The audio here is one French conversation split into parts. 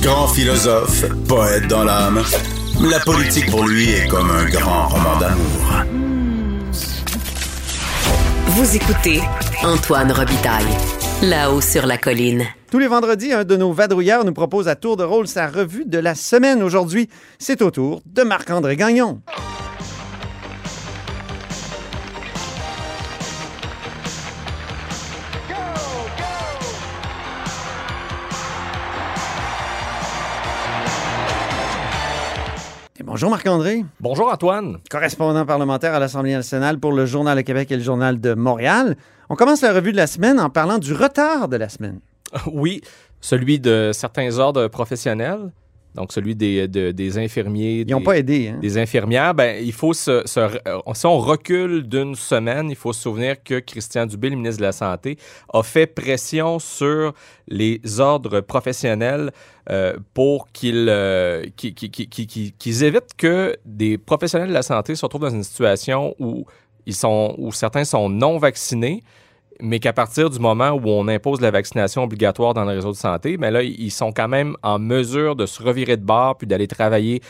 Grand philosophe, poète dans l'âme, la politique pour lui est comme un grand roman d'amour. Vous écoutez Antoine Robitaille, là-haut sur la colline. Tous les vendredis, un de nos vadrouilleurs nous propose à tour de rôle sa revue de la semaine. Aujourd'hui, c'est au tour de Marc-André Gagnon. Bonjour Marc-André, Bonjour Antoine. correspondant parlementaire à l'Assemblée nationale pour le Journal de Québec et le Journal de Montréal. On commence la revue de la semaine en parlant du retard de la semaine. Oui, celui de certains ordres professionnels, donc celui des, de- des infirmiers. Ils n'ont pas aidé. Hein? des infirmières, ben, il faut se, se- euh, si on recule d'une semaine, il faut se souvenir que Christian Dubé, le ministre de la Santé, a fait pression sur les ordres professionnels euh, pour qu'ils euh, qu'ils évitent que des professionnels de la santé se retrouvent dans une situation où, ils sont, où certains sont non vaccinés, mais qu'à partir du moment où on impose la vaccination obligatoire dans le réseau de santé, mais là, ils sont quand même en mesure de se revirer de bord puis d'aller travailler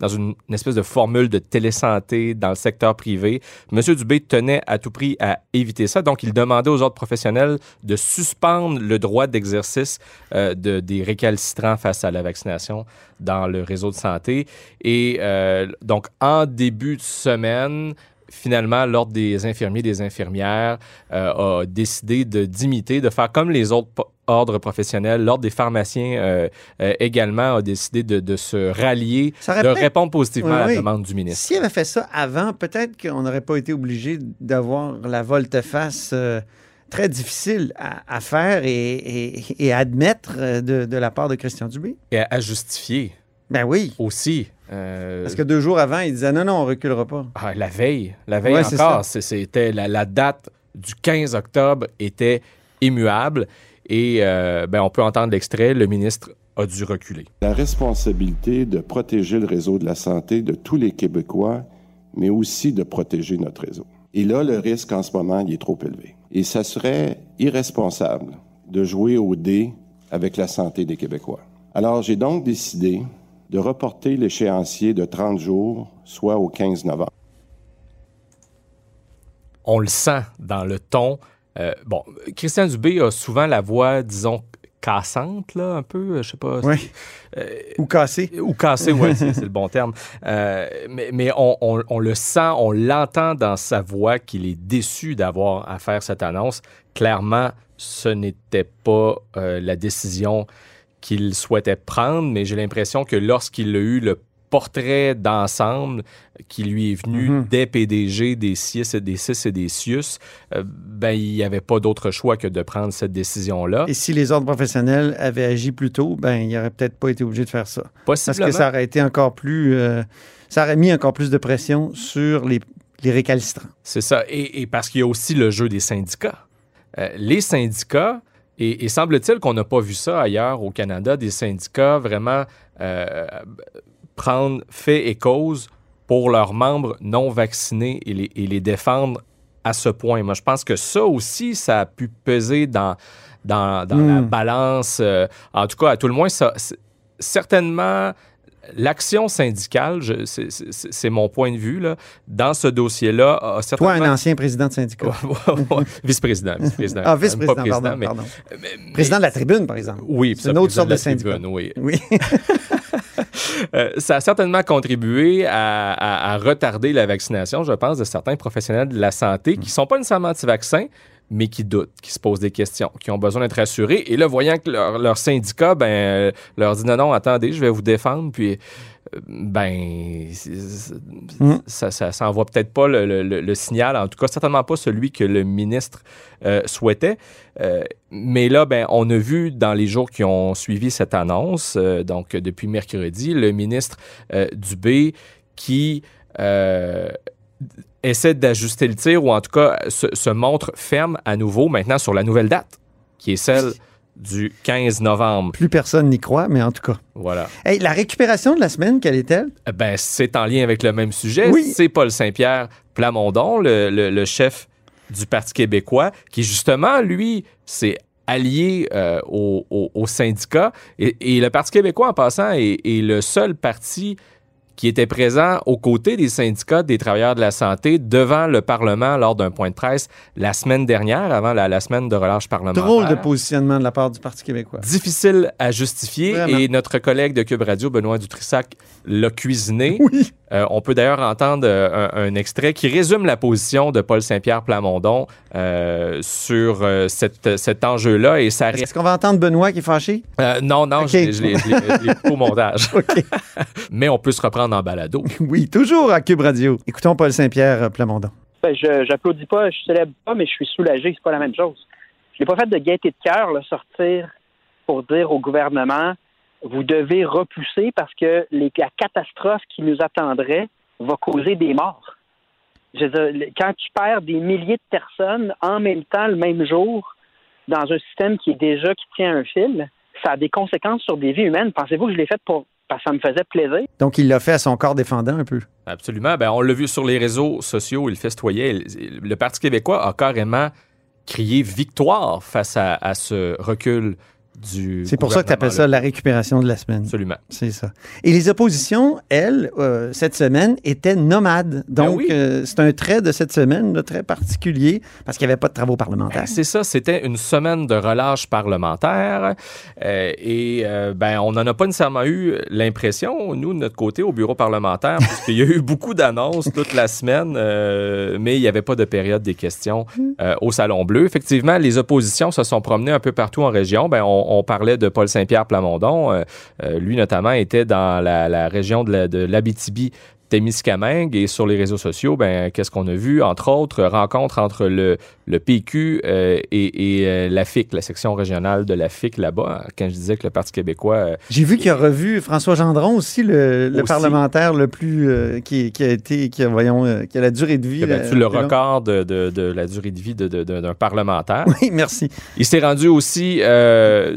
dans une, espèce de formule de télésanté dans le secteur privé. Monsieur Dubé tenait à tout prix à éviter ça, donc il demandait aux autres professionnels de suspendre le droit d'exercice euh, de, des récalcitrants face à la vaccination dans le réseau de santé. Et euh, donc, en début de semaine, finalement, l'Ordre des infirmiers et des infirmières euh, a décidé de d'imiter, de faire comme les autres ordres professionnels. L'Ordre des pharmaciens euh, euh, également a décidé de, de se rallier, de répondre positivement Oui, à la demande du ministre. S'il avait fait ça avant, peut-être qu'on n'aurait pas été obligé d'avoir la volte-face très difficile à, à faire et, et- et à admettre de, de la part de Christian Dubé. Et à, à justifier Ben oui, aussi. euh, parce que deux jours avant, il disait non, non, on reculera pas. ah, la veille, la veille Ouais, encore, c'est- c'était la, la date du 15 octobre était immuable et euh, ben, on peut entendre l'extrait, le ministre a dû reculer. La responsabilité de protéger le réseau de la santé de tous les Québécois, mais aussi de protéger notre réseau. Et là, le risque en ce moment, il est trop élevé. Et ça serait irresponsable de jouer au dé avec la santé des Québécois. Alors, j'ai donc décidé de reporter l'échéancier de 30 jours, soit au 15 novembre. on le sent dans le ton. Euh, bon, Christian Dubé a souvent la voix, disons, cassante, là, un peu, je sais pas. Oui. Ou cassé. Ou cassée, oui, c'est c'est le bon terme. Euh, mais mais on, on- on le sent, on l'entend dans sa voix qu'il est déçu d'avoir à faire cette annonce. Clairement, ce n'était pas euh, la décision qu'il souhaitait prendre, mais j'ai l'impression que lorsqu'il a eu le portrait d'ensemble qui lui est venu Mhm. des PDG, des CIS et des CIS et des CIUS, euh, ben, il n'y avait pas d'autre choix que de prendre cette décision-là. Et si les ordres professionnels avaient agi plus tôt, ben, il n'aurait peut-être pas été obligé de faire ça. Parce que ça aurait été encore plus. euh, ça aurait mis encore plus de pression sur les, les récalcitrants. C'est ça. Et, et parce qu'il y a aussi le jeu des syndicats. Euh, les syndicats, et, et semble-t-il qu'on n'a pas vu ça ailleurs au Canada, des syndicats vraiment euh, prendre fait et cause pour leurs membres non vaccinés et les, et les défendre à ce point. Moi, je pense que ça aussi, ça a pu peser dans, dans, dans la Mm. balance. euh, en tout cas, à tout le moins, ça, certainement, l'action syndicale, c'est- mon point de vue, là, dans ce dossier-là, a Toi, certainement... un ancien président de syndicat. vice-président, vice-président. Ah, vice-président, président, pardon. mais- pardon. mais- Président de la tribune, par exemple. oui, C'est une autre sorte de la syndicat. tribune, oui. Oui. Euh, ça a certainement contribué à, à- à retarder la vaccination, je pense, de certains professionnels de la santé qui ne sont pas nécessairement anti-vaccins, mais qui doutent, qui se posent des questions, qui ont besoin d'être rassurés. Et là, voyant que leur, leur syndicat ben, leur dit non, non, attendez, je vais vous défendre, puis euh, ben, c'est- c'est- Mm. ça, ça, ça envoie peut-être pas le, le- le- le signal, en tout cas, certainement pas celui que le ministre euh, souhaitait. Euh, mais là, ben, on a vu dans les jours qui ont suivi cette annonce, euh, donc depuis mercredi, le ministre Dubé qui essaie d'ajuster le tir ou en tout cas se, se montre ferme à nouveau maintenant sur la nouvelle date, qui est celle du 15 novembre. Plus personne n'y croit, mais en tout cas. Voilà. Hey, la récupération de la semaine, quelle est-elle? Eh Ben, c'est en lien avec le même sujet. Oui. C'est Paul Saint-Pierre Plamondon, le, le- le chef du Parti québécois, qui justement, lui, s'est allié euh, aux syndicats. Et, et le Parti québécois, en passant, est, est le seul parti qui était présent aux côtés des syndicats des travailleurs de la santé devant le Parlement lors d'un point de presse la semaine dernière, avant la, la semaine de relâche parlementaire. Drôle de positionnement de la part du Parti québécois. Difficile à justifier Vraiment. et notre collègue de Cube Radio, Benoît Dutrissac, l'a cuisiné. Oui. Euh, on peut d'ailleurs entendre euh, un, un extrait qui résume la position de Paul Saint-Pierre Plamondon euh, sur euh, cette- cet enjeu-là et ça Est-ce qu'on va entendre Benoît qui est fâché? Euh, non, non, Ok. je l'ai- au montage. Mais on peut se reprendre en balado. Oui, toujours à Cube Radio. Écoutons Paul Saint-Pierre Plamondon. Ben, je j'applaudis pas, je célèbre pas, mais je suis soulagé, c'est pas la même chose. Je n'ai pas fait de gaieté de cœur, sortir pour dire au gouvernement vous devez repousser parce que les- la catastrophe qui nous attendrait va causer des morts. Je veux dire, le- quand tu perds des milliers de personnes en même temps, le même jour, dans un système qui est déjà qui tient un fil, ça a des conséquences sur des vies humaines. Pensez-vous que je l'ai fait pour parce que ça me faisait plaisir? Donc, il l'a fait à son corps défendant un peu. Absolument. Ben, on l'a vu sur les réseaux sociaux, il festoyait. Le le Parti québécois a carrément crié victoire face à, à ce recul. C'est pour ça que tu appelles ça la récupération de la semaine. Absolument. C'est ça. Et les oppositions, elles, euh, cette semaine, étaient nomades. Donc, Ben oui. euh, c'est un trait de cette semaine, là, très particulier, parce qu'il n'y avait pas de travaux parlementaires. Ben, C'est ça, c'était une semaine de relâche parlementaire euh, et ben on n'en a pas nécessairement eu l'impression, nous, de notre côté, au bureau parlementaire, parce qu'il y a eu beaucoup d'annonces toute la semaine, mais il n'y avait pas de période des questions euh, au Salon Bleu. Effectivement, les oppositions se sont promenées un peu partout en région. Ben, on, on parlait de Paul Saint-Pierre Plamondon. Euh, euh, lui, notamment, était dans la, la région de la- de l'Abitibi. Témiscamingue et sur les réseaux sociaux, ben, qu'est-ce qu'on a vu? Entre autres, rencontre entre le, le PQ euh, et, et, euh, la FIC, la section régionale de la FIC là-bas. Quand je disais que le Parti québécois euh, J'ai vu qu'il a revu François Gendron aussi, le, le Aussi. parlementaire le plus. qui, qui a été. Qui a, voyons, qui a la durée de vie. qui a battu le record de, de- de la durée de vie d'un parlementaire. Oui, merci. Il s'est rendu aussi à,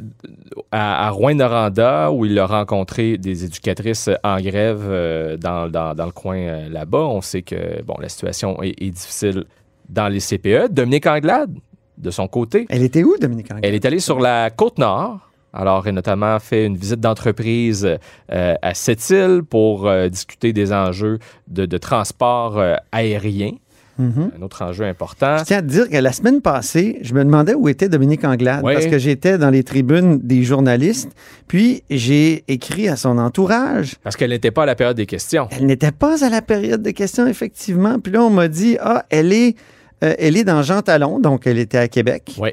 à Rouen-Noranda où il a rencontré des éducatrices en grève dans, dans- dans le coin euh, là-bas. On sait que bon, la situation est, est difficile dans les CPE. Dominique Anglade, de son côté, Elle était où, Dominique Anglade? elle est allée sur la côte nord. Alors, elle a notamment fait une visite d'entreprise euh, à Sept-Îles pour euh, discuter des enjeux de, de transport euh, aérien, Mhm. un autre enjeu important. Je tiens à te dire que la semaine passée, je me demandais où était Dominique Anglade Oui. parce que j'étais dans les tribunes des journalistes, puis j'ai écrit à son entourage. Parce qu'elle n'était pas à la période des questions. Elle n'était pas à la période de questions, effectivement. Puis là, on m'a dit, ah, elle est, euh, elle est dans Jean Talon, donc elle était à Québec. Oui.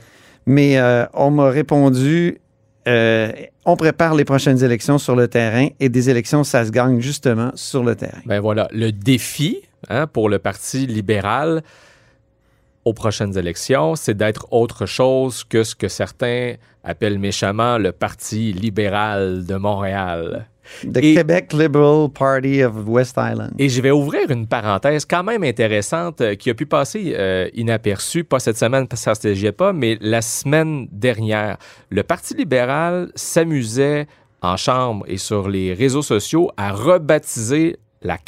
Mais euh, on m'a répondu, euh, on prépare les prochaines élections sur le terrain et des élections, ça se gagne justement sur le terrain. Ben voilà, le défi hein, pour le Parti libéral aux prochaines élections, c'est d'être autre chose que ce que certains appellent méchamment le Parti libéral de Montréal. The Et- Quebec Liberal Party of West Island. Et je vais ouvrir une parenthèse quand même intéressante euh, qui a pu passer euh, inaperçue, pas cette semaine parce que ça ne se pas, mais la semaine dernière. Le Parti libéral s'amusait en chambre et sur les réseaux sociaux à rebaptiser la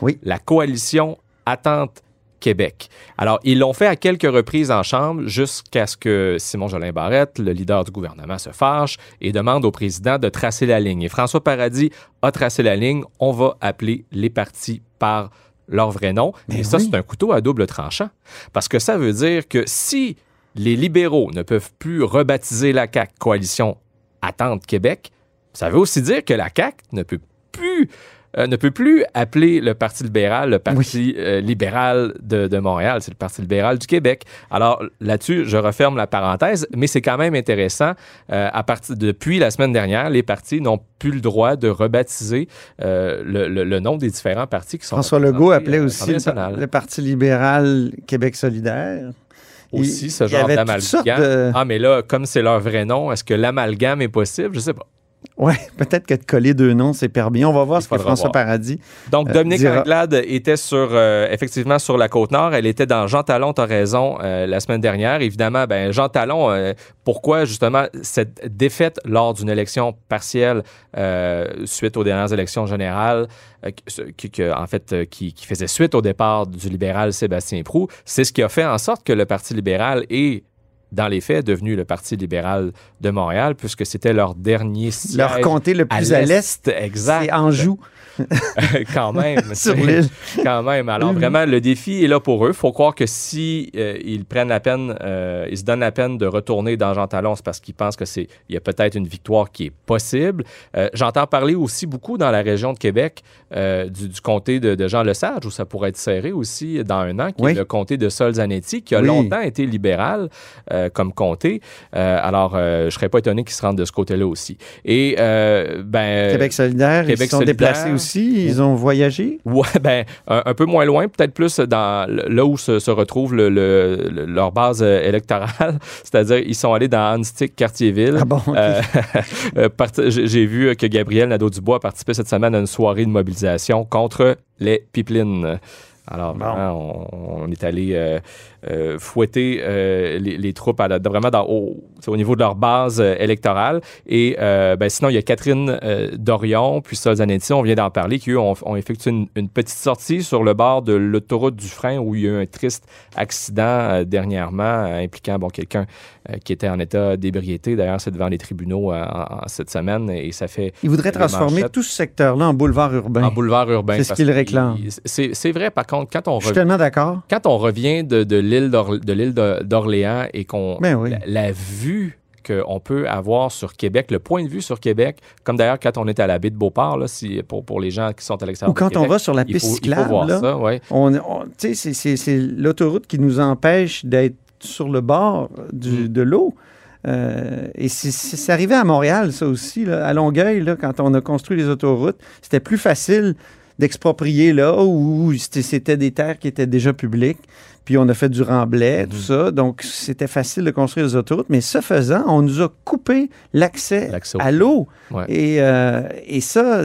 Oui. la coalition Attente Québec. Alors, ils l'ont fait à quelques reprises en chambre jusqu'à ce que Simon Jolin Barrette, le leader du gouvernement, se fâche et demande au président de tracer la ligne. Et François Paradis a tracé la ligne. On va appeler les partis par leur vrai nom. Mais et ça, c'est un couteau à double tranchant. Parce que ça veut dire que si les libéraux ne peuvent plus rebaptiser la CAQ Coalition Attente Québec, ça veut aussi dire que la CAQ ne peut plus euh, ne peut plus appeler le Parti libéral le Parti euh, libéral de, de Montréal. C'est le Parti libéral du Québec. Alors là-dessus, je referme la parenthèse, mais c'est quand même intéressant. Euh, à partir depuis la semaine dernière, les partis n'ont plus le droit de rebaptiser le, le- le nom des différents partis qui sont François Legault appelait aussi le, Parti libéral Québec solidaire. aussi ce genre d'amalgame. de- Ah, mais là, comme c'est leur vrai nom, est-ce que l'amalgame est possible? Je sais pas. Ouais, peut-être que de coller deux noms, c'est permis. On va voir Il ce que François voir. Paradis. Donc, Euh, Dominique dira- Anglade était sur, euh, effectivement sur la Côte-Nord. Elle était dans Jean Talon, tu as raison, euh, la semaine dernière. Évidemment, ben, Jean Talon, euh, pourquoi justement cette défaite lors d'une élection partielle suite aux dernières élections générales, qui, qui- en fait, qui, qui faisait suite au départ du libéral Sébastien Prou, c'est ce qui a fait en sorte que le Parti libéral est dans les faits, devenu le Parti libéral de Montréal, puisque c'était leur dernier siège. Leur comté le plus à l'est, exact. c'est Anjou. quand même. Sur l'île. Quand même. Alors, vraiment, le défi est là pour eux. Il faut croire que si euh, ils prennent la peine, euh, ils se donnent la peine de retourner dans Jean Talon, c'est parce qu'ils pensent que c'est, il y a peut-être une victoire qui est possible. Euh, j'entends parler aussi beaucoup dans la région de Québec du, du, comté de, de Jean Lesage, où ça pourrait être serré aussi dans un an, qui oui. est le comté de Sol-Zanetti, qui a Oui. longtemps été libéral euh, comme comté. Euh, alors, euh, je serais pas étonné qu'ils se rendent de ce côté-là aussi. Et, euh, ben, Québec solidaire, Québec ils se sont solidaire. déplacés aussi, ils ont voyagé? Ouais, ben, un, un peu moins loin, peut-être plus dans là où se, se retrouve le, le- le- leur base électorale. C'est-à-dire, ils sont allés dans Anstick, Cartierville. Ah bon, ok. Parti- j'ai vu que Gabriel Nadeau-Dubois a participé cette semaine à une soirée de mobilisation contre les pipelines. Alors, Bon. vraiment, on, on est allé euh, euh, fouetter euh, les, les troupes à la- vraiment dans, au, niveau de leur base euh, électorale. Et ben, sinon, il y a Catherine Dorion, puis Sol Zanetti, on vient d'en parler, qui eux ont, ont effectué une, une petite sortie sur le bord de l'autoroute du frein où il y a eu un triste accident dernièrement impliquant bon, quelqu'un qui était en état d'ébriété. D'ailleurs, c'est devant les tribunaux en- en cette semaine et ça fait Ils voudraient les transformer tout ce secteur-là en boulevard urbain. en boulevard urbain. C'est ce qu'il- réclament. C'est vrai, par contre, quand on Je suis tellement d'accord. quand on revient de, de l'île d'Orléans et qu'on Ben oui. la, la vue qu'on peut avoir sur Québec, le point de vue sur Québec, comme d'ailleurs quand on est à la baie de Beauport, là, si, pour, pour les gens qui sont à l'extérieur Ou quand de on va sur la piste faut, cyclable, là, ouais. on, on- c'est- l'autoroute qui nous empêche d'être sur le bord du- Mm. de l'eau. Euh, et c'est- arrivé à Montréal, ça aussi, là, à Longueuil, là, quand on a construit les autoroutes. C'était plus facile d'exproprier là où c'était- des terres qui étaient déjà publiques. Puis on a fait du remblai, tout ça. Donc c'était facile de construire les autoroutes. Mais ce faisant, on nous a coupé l'accès à l'eau. Ouais. Et, euh, et ça,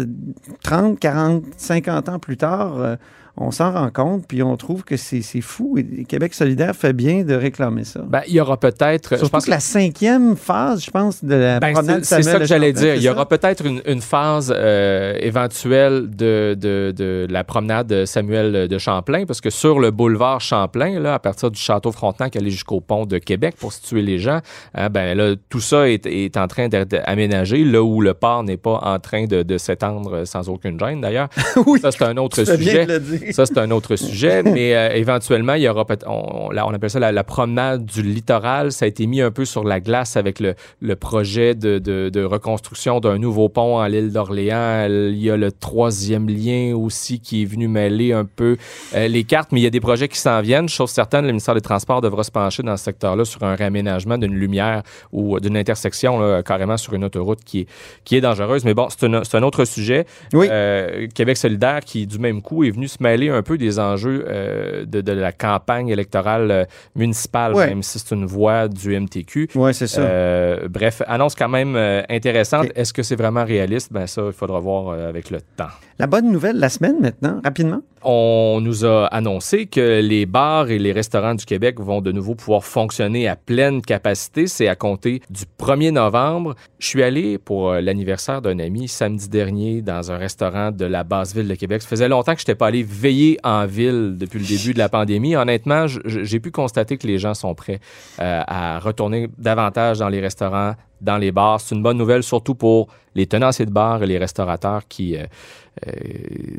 30, 40, 50 ans plus tard, euh, on s'en rend compte, puis on trouve que c'est fou. Et Québec solidaire fait bien de réclamer ça. Ben, il y aura peut-être. je pense que la cinquième phase, je pense, de la Ben, promenade c'est ça que j'allais Champlain, dire. Il y aura peut-être une, une phase euh, éventuelle de, de, de la promenade Samuel de Champlain, parce que sur le boulevard Champlain, là, à partir du château Frontenac, aller jusqu'au pont de Québec pour situer les gens, hein, ben là, tout ça est, est en train d'être aménagé, là où le port n'est pas en train de, de s'étendre sans aucune gêne, d'ailleurs. oui, Ça, c'est un autre sujet. Ça, c'est un autre sujet, mais euh, éventuellement, il y aura on, on, appelle ça la, la promenade du littoral. Ça a été mis un peu sur la glace avec le, le projet de, de- de reconstruction d'un nouveau pont en l'île d'Orléans. Il y a le troisième lien aussi qui est venu mêler un peu euh, les cartes, mais il y a des projets qui s'en viennent. Chose certaine, le ministère des Transports devra se pencher dans ce secteur-là sur un réaménagement d'une lumière ou d'une intersection, là, carrément sur une autoroute qui est, qui est dangereuse. Mais bon, c'est un, c'est un autre sujet. Oui. Euh, Québec solidaire qui, du même coup, est venu se mêler un peu des enjeux euh, de, de la campagne électorale euh, municipale, Ouais. même si c'est une voix du MTQ. Oui, c'est ça. Euh, bref, annonce quand même intéressante. Est-ce que c'est vraiment réaliste? Ben ça, il faudra voir avec le temps. La bonne nouvelle de la semaine maintenant, rapidement? On nous a annoncé que les bars et les restaurants du Québec vont de nouveau pouvoir fonctionner à pleine capacité. C'est à compter du 1er novembre. Je suis allé pour euh, l'anniversaire d'un ami samedi dernier dans un restaurant de la basse ville de Québec. Ça faisait longtemps que je n'étais pas allé veiller en ville depuis le début de la pandémie. Honnêtement, j'ai pu constater que les gens sont prêts euh, à retourner davantage dans les restaurants, dans les bars. C'est une bonne nouvelle, surtout pour les tenanciers de bars et les restaurateurs qui, euh, euh,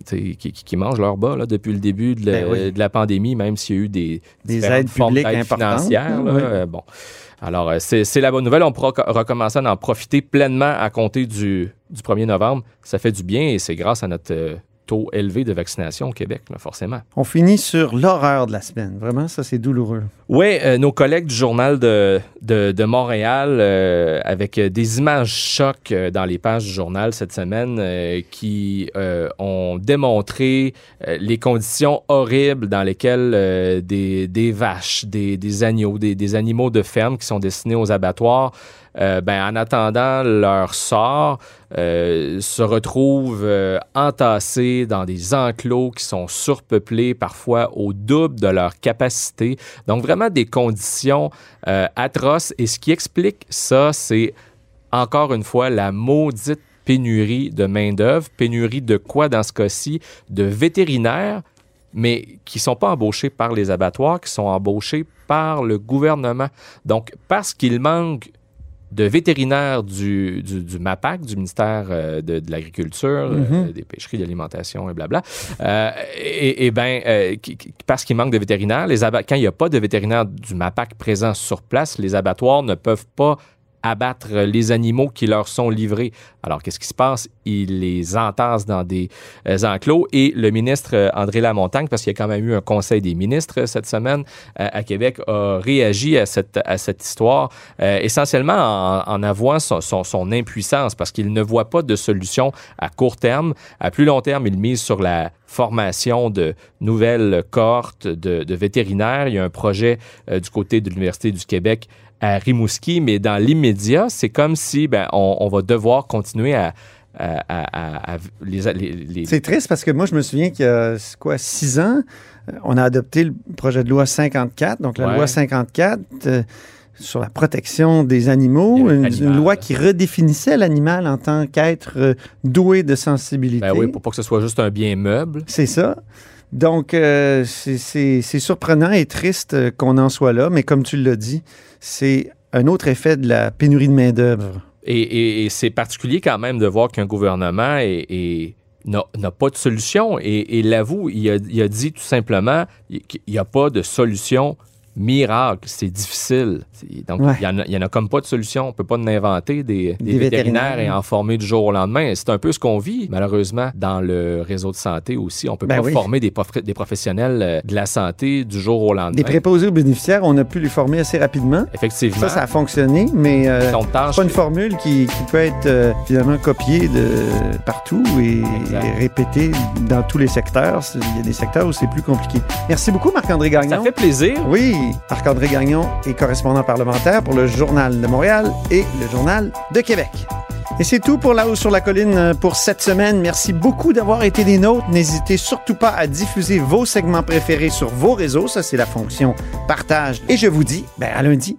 qui, qui- qui mangent leur bas là, depuis le début de la, Ben oui. de la pandémie, même s'il y a eu des, aides formes publiques importantes, financières. là. oui. Euh, bon. Alors, c'est la bonne nouvelle. On pourra co- recommencer à en profiter pleinement à compter du, du 1er novembre. Ça fait du bien et c'est grâce à notre taux élevé de vaccination au Québec, là, forcément. On finit sur l'horreur de la semaine. Vraiment, ça, c'est douloureux. Oui, nos collègues du Journal de, de, de Montréal, euh, avec euh, des images chocs euh, dans les pages du journal cette semaine, euh, qui euh, ont démontré euh, les conditions horribles dans lesquelles euh, des, des vaches, des, des agneaux, des, des animaux de ferme qui sont destinés aux abattoirs, euh, ben, en attendant leur sort, euh, se retrouvent euh, entassés dans des enclos qui sont surpeuplés, parfois au double de leur capacité. Donc vraiment des conditions atroces. Et ce qui explique ça, c'est encore une fois la maudite pénurie de main-d'œuvre. Pénurie de quoi dans ce cas-ci? De vétérinaires, mais qui ne sont pas embauchés par les abattoirs, qui sont embauchés par le gouvernement. Donc, parce qu'il manque de vétérinaires du, du, du MAPAC, du ministère euh, de, de l'Agriculture, Mhm. euh, des pêcheries, de l'alimentation et blabla. Euh, et, et ben, euh, qui- qui- parce qu'il manque de vétérinaires, les quand il n'y a pas de vétérinaires du MAPAC présents sur place, les abattoirs ne peuvent pas abattre les animaux qui leur sont livrés. Alors, qu'est-ce qui se passe? Ils les entassent dans des euh, enclos et le ministre euh, André Lamontagne, parce qu'il y a quand même eu un conseil des ministres euh, cette semaine à Québec, a réagi à cette, à cette histoire, essentiellement en, en avouant son, son, impuissance, parce qu'il ne voit pas de solution à court terme. À plus long terme, il mise sur la formation de nouvelles cohortes de, vétérinaires. Il y a un projet du côté de l'Université du Québec à Rimouski, mais dans l'immédiat, c'est comme si ben, on, on va devoir continuer à, à, à- à- à- les, les- les- C'est triste parce que moi, je me souviens qu'il y a c'est quoi, six ans, euh, on a adopté le projet de loi 54. Donc, la Ouais. loi 54 euh, sur la protection des animaux, une, une loi qui redéfinissait l'animal en tant qu'être euh, doué de sensibilité. ben oui, pour pas que ce soit juste un bien meuble. C'est ça. Donc, euh, c'est- surprenant et triste euh, qu'on en soit là, mais comme tu l'as dit, c'est un autre effet de la pénurie de main-d'œuvre. Et, c'est particulier quand même de voir qu'un gouvernement n'a pas de solution. Et, et l'avoue, il il a dit tout simplement qu'il n'y a pas de solution miracle. C'est difficile. Donc, Ouais. il n'y en, a- en comme pas de solution. On ne peut pas en inventer des, des Des vétérinaires, vétérinaires. et en former du jour au lendemain. C'est un peu ce qu'on vit, malheureusement, dans le réseau de santé aussi. On ne peut Ben pas oui. former des, prof- des professionnels euh, de la santé du jour au lendemain. Des préposés aux bénéficiaires, on a pu les former assez rapidement. Effectivement. Ça, ça a fonctionné, mais euh, c'est pas une formule qui, qui peut être euh, finalement copiée de partout et, et répétée dans tous les secteurs. Il y a des secteurs où c'est plus compliqué. Merci beaucoup, Marc-André ça Gagnon. fait plaisir. Oui, Marc-André Gagnon est correspondant parlementaire pour le Journal de Montréal et le Journal de Québec. Et c'est tout pour La Haut sur la Colline pour cette semaine. Merci beaucoup d'avoir été des nôtres. N'hésitez surtout pas à diffuser vos segments préférés sur vos réseaux. Ça, c'est la fonction partage. Et je vous dis ben, à lundi.